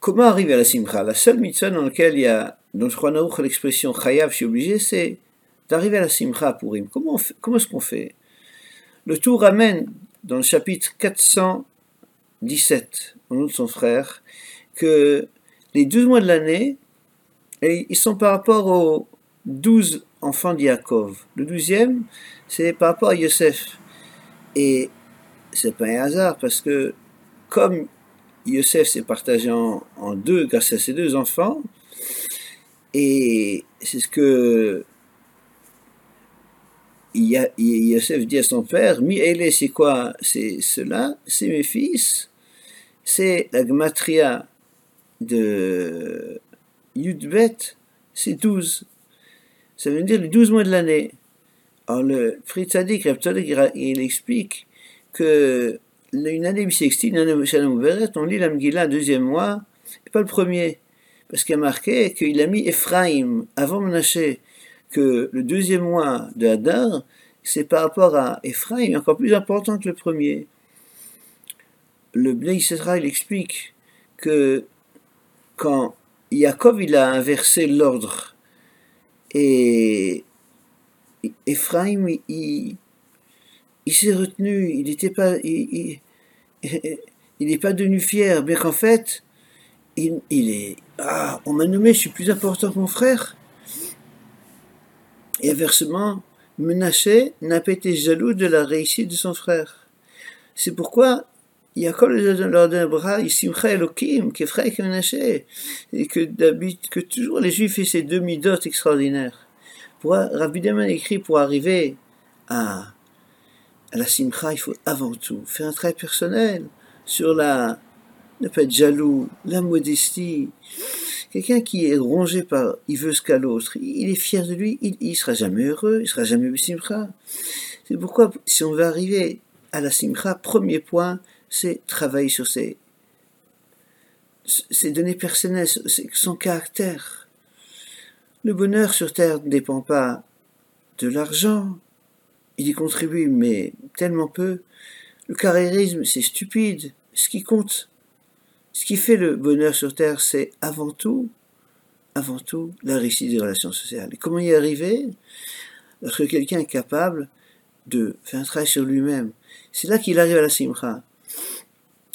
Comment arriver à la simcha? La seule mitzvah dans laquelle il y a, dans crois l'expression chayav, je suis obligé, c'est d'arriver à la simcha pour him. Comment, comment est-ce qu'on fait? Le tout ramène dans le chapitre 417, au nom de son frère, que les 12 mois de l'année, ils sont par rapport aux 12 enfants d'Yaakov. Le douzième, c'est par rapport à Yosef. Et c'est pas un hasard, parce que comme Yosef s'est partagé en, deux grâce à ses deux enfants. Et c'est ce que Yosef dit à son père, Mi c'est quoi? C'est cela, c'est mes fils, c'est la gmatria de Yudbet, c'est douze. Ça veut dire les douze mois de l'année. Alors le Fritz Hadik, il explique que une année bissextile, une année on lit la Megillah deuxième mois, et pas le premier. Parce qu'il a marqué qu'il a mis Ephraim avant Menaché, que le deuxième mois de Hadar, c'est par rapport à Ephraim encore plus important que le premier. Le Bnei il explique que quand Yaakov il a inversé l'ordre et Ephraim il, il s'est retenu, il n'était pas, il, n'est pas devenu fier, bien qu'en fait, il, est, ah, on m'a nommé, je suis plus important que mon frère. Et inversement, Menaché n'a pas été jaloux de la réussite de son frère. C'est pourquoi Yaakov leur donne un bras, Isimcha Elohim, qui est frère Menaché, et que, que toujours les Juifs font ces demi-dots extraordinaires. Rabbi écrit pour arriver à à la simcha, il faut avant tout faire un travail personnel sur la ne pas être jaloux, la modestie. Quelqu'un qui est rongé par il veut ce qu'à l'autre, il est fier de lui, il, ne sera jamais heureux, il sera jamais simcha. C'est pourquoi si on veut arriver à la simcha, premier point, c'est travailler sur ses, ses données personnelles, son caractère. Le bonheur sur terre ne dépend pas de l'argent, il y contribue, mais tellement peu. Le carriérisme, c'est stupide. Ce qui compte, ce qui fait le bonheur sur Terre, c'est avant tout, avant tout, la réussite des relations sociales. Et comment y arriver? Lorsque quelqu'un est capable de faire un travail sur lui-même. C'est là qu'il arrive à la simcha.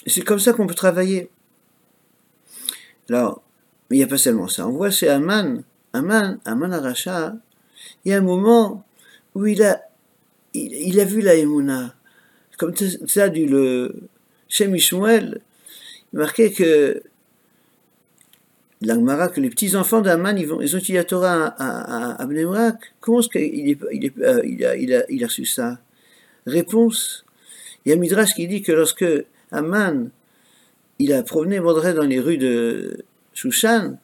C'est comme ça qu'on peut travailler. Alors, il n'y a pas seulement ça. On voit c'est Aman, Aman, Aman Aracha, il y a un moment où il a il, a vu la Emouna. Comme ça, du le Shem Ishmuel, il marquait que que les petits-enfants d'Aman, ils, vont, ils ont étudié la Torah à, à, à Comment est-ce qu'il est, euh, il, a, il, a, a reçu ça? Réponse. Il y a Midrash qui dit que lorsque Aman, il a promené Mordred dans les rues de Shushan,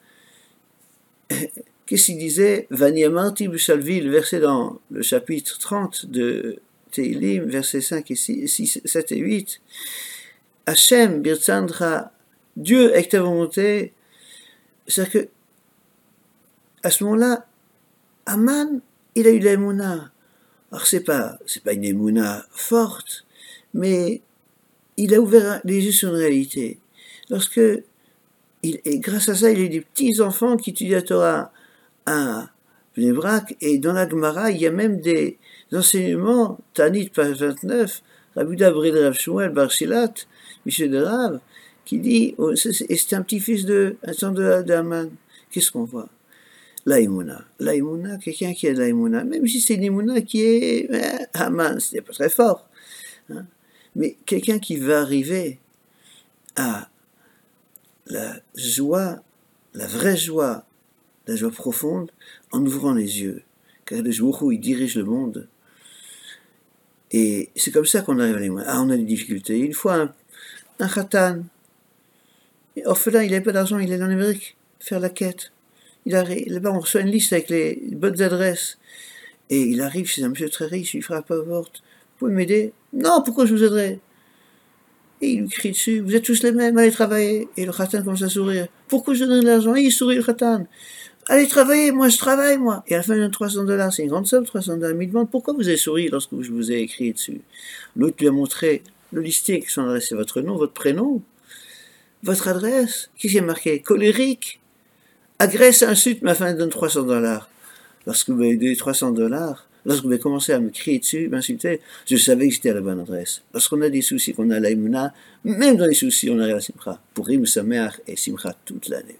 Qu'est-ce qu'il disait Vaniamarti Bushalvil, verset dans le chapitre 30 de Teilim, versets 5 et 6, 7 et 8. Hachem, Birtsandra, Dieu avec ta volonté. C'est-à-dire que, à ce moment-là, Aman, il a eu l'émouna. Alors, c'est pas, c'est pas une émouna forte, mais il a ouvert les yeux sur une réalité. Lorsque, il, grâce à ça, il a eu des petits-enfants qui étudient la Torah à Bnebrak, et dans la Gemara, il y a même des enseignements, Tanit, page 29, Rabbi Dabril Rav Shmuel Barshilat, Michel de Rav, qui dit, oh, c'est un petit-fils de, de Qu'est-ce qu'on voit? L'aïmouna. L'aïmouna, quelqu'un qui a de l'aïmouna, même si c'est imuna qui est, eh, Haman, c'est pas très fort. Hein. Mais quelqu'un qui va arriver à la joie, la vraie joie la joie profonde en ouvrant les yeux. Car le jour où il dirige le monde. Et c'est comme ça qu'on arrive à les Ah, on a des difficultés. Une fois, un, un khatan, orphelin, il n'a pas d'argent, il est en Amérique, faire la quête. Il arrive, là-bas, on reçoit une liste avec les bonnes adresses. Et il arrive chez un monsieur très riche, il frappe à la porte. Vous pouvez m'aider? Non, pourquoi je vous aiderais Et il lui crie dessus, vous êtes tous les mêmes, allez travailler. Et le khatan commence à sourire. Pourquoi je donne de l'argent? Et il sourit le khatan. Allez travailler, moi je travaille, moi. Et à la fin, de 300 dollars, c'est une grande somme, 300 dollars, 1000 ventes. Pourquoi vous avez souri lorsque je vous ai écrit dessus? L'autre lui a montré le listing, son adresse, c'est votre nom, votre prénom, votre adresse. Qui est marqué? Colérique, agresse, insulte, ma fin donne 300 dollars. Lorsque vous m'avez donné 300 dollars, lorsque vous avez commencé à me crier dessus, m'insulter, je savais que j'étais à la bonne adresse. Lorsqu'on a des soucis, qu'on a l'aïmouna, même dans les soucis, on arrive à Simcha. Pour Rim Sameach et Simcha toute l'année,